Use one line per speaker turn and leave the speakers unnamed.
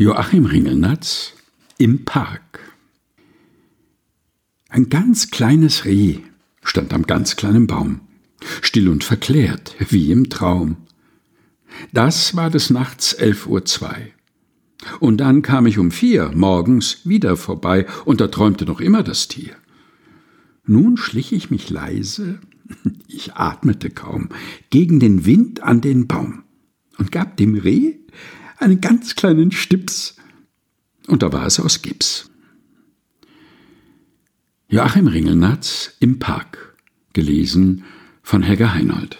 Joachim Ringelnatz im Park. Ein ganz kleines Reh stand am ganz kleinen Baum, still und verklärt, wie im Traum. Das war des Nachts elf Uhr zwei. Und dann kam ich um vier morgens wieder vorbei, und da träumte noch immer das Tier. Nun schlich ich mich leise, ich atmete kaum, gegen den Wind an den Baum und gab dem Reh einen ganz kleinen Stips, und da war es aus Gips. Joachim Ringelnatz im Park, gelesen von Helga Heinold.